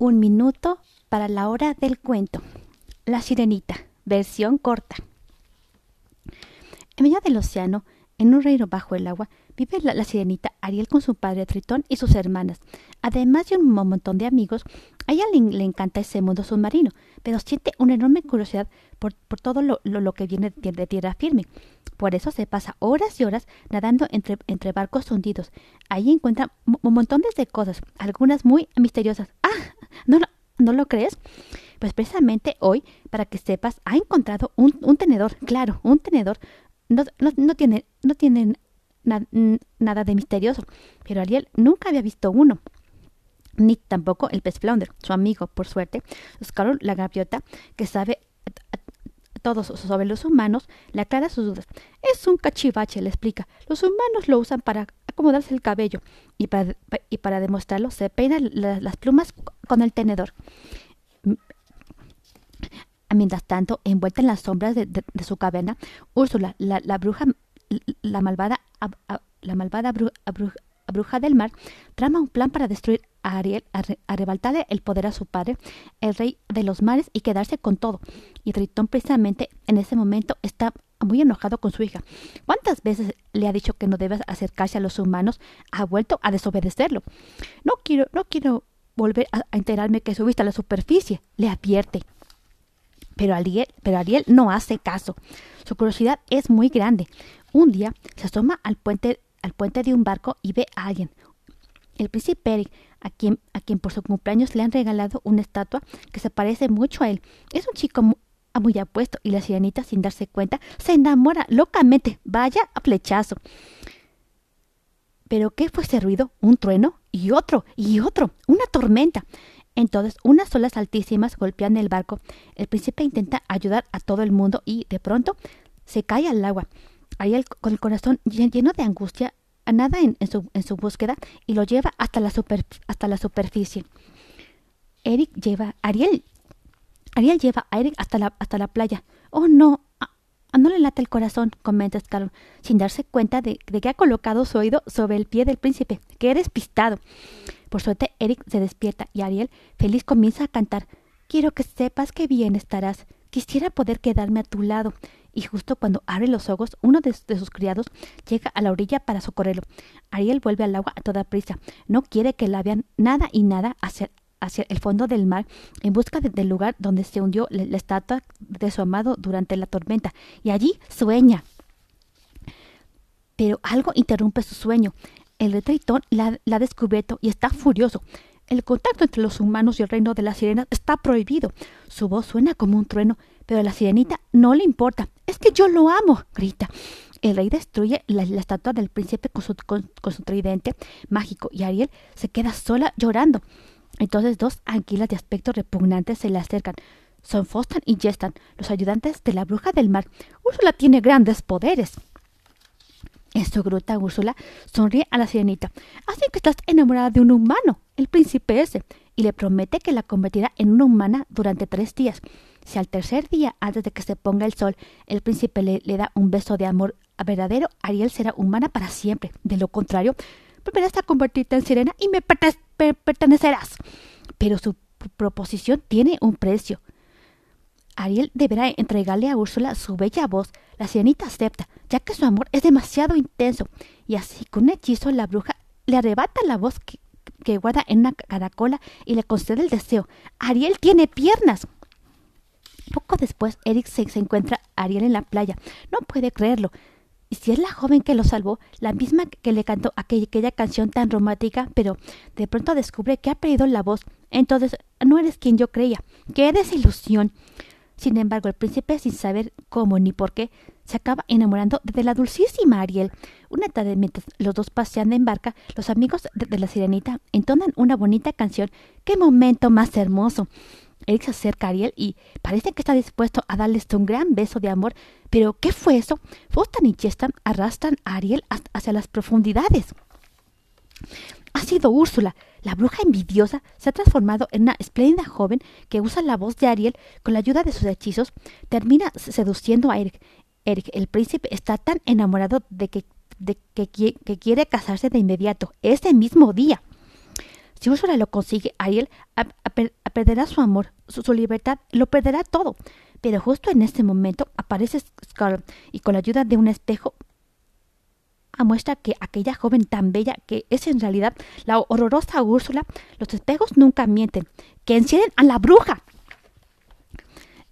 Un minuto para la hora del cuento. La sirenita, versión corta. En medio del océano, en un reino bajo el agua, vive la, sirenita Ariel con su padre Tritón y sus hermanas. Además de un montón de amigos, a ella le, encanta ese mundo submarino, pero siente una enorme curiosidad por, todo lo, que viene de, tierra firme. Por eso se pasa horas y horas nadando entre, entre barcos hundidos. Ahí encuentra un montón de cosas, algunas muy misteriosas. ¿No, ¿No lo crees? Pues precisamente hoy, para que sepas, ha encontrado un, tenedor, claro, un tenedor no, no, tiene, no nada de misterioso, pero Ariel nunca había visto uno. Ni tampoco el pez flounder, su amigo, por suerte, Oscar la gaviota, que sabe todo sobre los humanos, le aclara sus dudas. Es un cachivache, le explica. Los humanos lo usan para acomodarse el cabello y para, demostrarlo se peina las plumas con el tenedor. Mientras tanto, envuelta en las sombras de, su caverna, Úrsula, la, bruja, la malvada, la malvada bruja del mar, trama un plan para destruir a Ariel, arrebatarle el poder a su padre, el rey de los mares, y quedarse con todo. Y Tritón precisamente en ese momento está muy enojado con su hija. ¿Cuántas veces le ha dicho que no debe acercarse a los humanos? Ha vuelto a desobedecerlo. No quiero, no quiero volver a enterarme que subiste a la superficie, le advierte. Pero Ariel, pero Ariel no hace caso. Su curiosidad es muy grande. Un día se asoma al puente, al puente de un barco y ve a alguien. El príncipe Eric, a quien, a quien por su cumpleaños le han regalado una estatua que se parece mucho a él. Es un chico muy, muy apuesto y la sirenita, sin darse cuenta, se enamora locamente. Vaya a flechazo. ¿Pero qué fue ese ruido? ¿Un trueno? Y otro, y otro, una tormenta. Entonces, unas olas altísimas golpean el barco. El príncipe intenta ayudar a todo el mundo y, de pronto, se cae al agua. Ariel, con el corazón lleno de angustia, nada en, su, en su, búsqueda y lo lleva hasta la, hasta la superficie. Eric lleva, Ariel, Ariel lleva a Eric hasta la, hasta la playa. Oh, no, no le late el corazón, comenta Scarlett, sin darse cuenta de, de, que ha colocado su oído sobre el pie del príncipe. ¡Qué despistado! Por suerte, Eric se despierta y Ariel, feliz, comienza a cantar. Quiero que sepas que bien estarás. Quisiera poder quedarme a tu lado. Y justo cuando abre los ojos, uno de, sus criados llega a la orilla para socorrerlo. Ariel vuelve al agua a toda prisa. No quiere que la vean nada y nada hacia, hacia el fondo del mar en busca del lugar donde se hundió la, estatua de su amado durante la tormenta. Y allí sueña. Pero algo interrumpe su sueño. El rey Tritón la, ha descubierto y está furioso. El contacto entre los humanos y el reino de la sirena está prohibido. Su voz suena como un trueno, pero a la sirenita no le importa. Es que yo lo amo, grita. El rey destruye la, estatua del príncipe con, su, tridente mágico y Ariel se queda sola llorando. Entonces dos anquilas de aspecto repugnante se le acercan. Son Fostan y Jestan, los ayudantes de la bruja del mar. Úrsula tiene grandes poderes. En su gruta, Úrsula sonríe a la sirenita. Así que estás enamorada de un humano, el príncipe ese, y le promete que la convertirá en una humana durante tres días. Si al tercer día, antes de que se ponga el sol, el príncipe le, da un beso de amor verdadero, Ariel será humana para siempre. De lo contrario, volverás a convertirte en sirena y me pertenecerás. Pero su proposición tiene un precio. Ariel deberá entregarle a Úrsula su bella voz. La sirenita acepta, ya que su amor es demasiado intenso, y así con un hechizo la bruja le arrebata la voz que, guarda en una caracola y le concede el deseo. Ariel tiene piernas. Poco después, Eric se, encuentra a Ariel en la playa. No puede creerlo. Y si es la joven que lo salvó, la misma que le cantó aquella, canción tan romántica, pero de pronto descubre que ha perdido la voz. Entonces, no eres quien yo creía. ¡Qué desilusión! Sin embargo, el príncipe, sin saber cómo ni por qué, se acaba enamorando de la dulcísima Ariel. Una tarde, mientras los dos pasean en barca, los amigos de, la sirenita entonan una bonita canción. ¡Qué momento más hermoso! Eric se acerca a Ariel y parece que está dispuesto a darles un gran beso de amor. Pero, ¿qué fue eso? Fostan y Chestan arrastran a Ariel hacia las profundidades. Ha sido Úrsula, la bruja envidiosa se ha transformado en una espléndida joven que usa la voz de Ariel con la ayuda de sus hechizos. Termina seduciendo a Eric. Eric, el príncipe, está tan enamorado de que, de que, quiere casarse de inmediato, ese mismo día. Si Úrsula lo consigue, Ariel perderá su amor, su, libertad, lo perderá todo. Pero justo en ese momento aparece Scarlet y con la ayuda de un espejo muestra que aquella joven tan bella que es en realidad la horrorosa Úrsula, los espejos nunca mienten, que encienden a la bruja.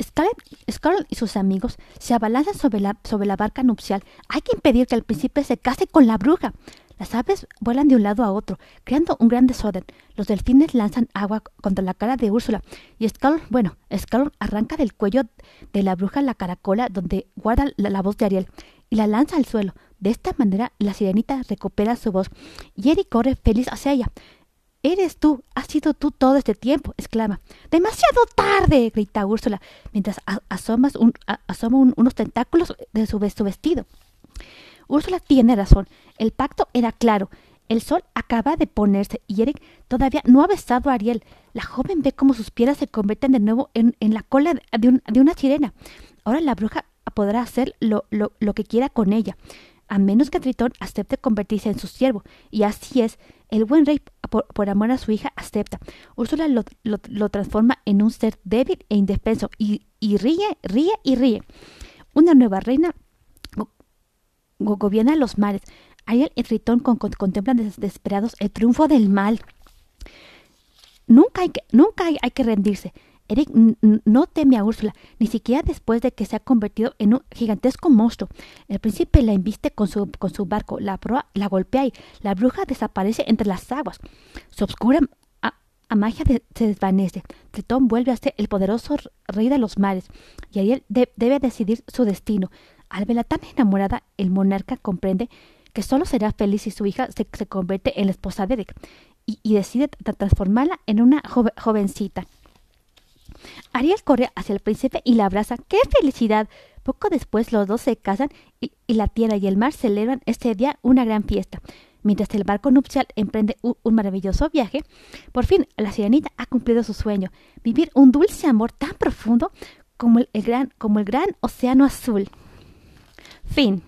Scarlet, y sus amigos se abalanzan sobre la, sobre la barca nupcial. Hay que impedir que el príncipe se case con la bruja. Las aves vuelan de un lado a otro, creando un gran desorden. Los delfines lanzan agua contra la cara de Úrsula. Y Scarlet, bueno, Scarlet arranca del cuello de la bruja la caracola donde guarda la, voz de Ariel y la lanza al suelo. De esta manera, la sirenita recupera su voz y Eric corre feliz hacia ella. Eres tú, has sido tú todo este tiempo, exclama. ¡Demasiado tarde! grita Úrsula, mientras asomas asoma unos tentáculos de su, vestido. Úrsula tiene razón. El pacto era claro. El sol acaba de ponerse y Eric todavía no ha besado a Ariel. La joven ve cómo sus piedras se convierten de nuevo en, la cola de, una sirena. Ahora la bruja podrá hacer lo, que quiera con ella a menos que Tritón acepte convertirse en su siervo. Y así es, el buen rey, por, amor a su hija, acepta. Úrsula lo, transforma en un ser débil e indefenso y ríe, ríe y ríe. Una nueva reina gobierna los mares. Ariel y Tritón contemplan desesperados el triunfo del mal. Nunca hay que, nunca hay que rendirse. Eric no teme a Úrsula, ni siquiera después de que se ha convertido en un gigantesco monstruo. El príncipe la embiste con su, con su barco, la proa la golpea y la bruja desaparece entre las aguas. Su oscura a, magia se desvanece. Tritón vuelve a ser el poderoso rey de los mares, y Ariel debe decidir su destino. Al verla tan enamorada, el monarca comprende que solo será feliz si su hija se, convierte en la esposa de Eric, y, decide transformarla en una jovencita. Ariel corre hacia el príncipe y la abraza. ¡Qué felicidad! Poco después los dos se casan y, la tierra y el mar celebran este día una gran fiesta. Mientras el barco nupcial emprende un, maravilloso viaje, por fin la sirenita ha cumplido su sueño, vivir un dulce amor tan profundo como el, gran, como el gran océano azul. Fin.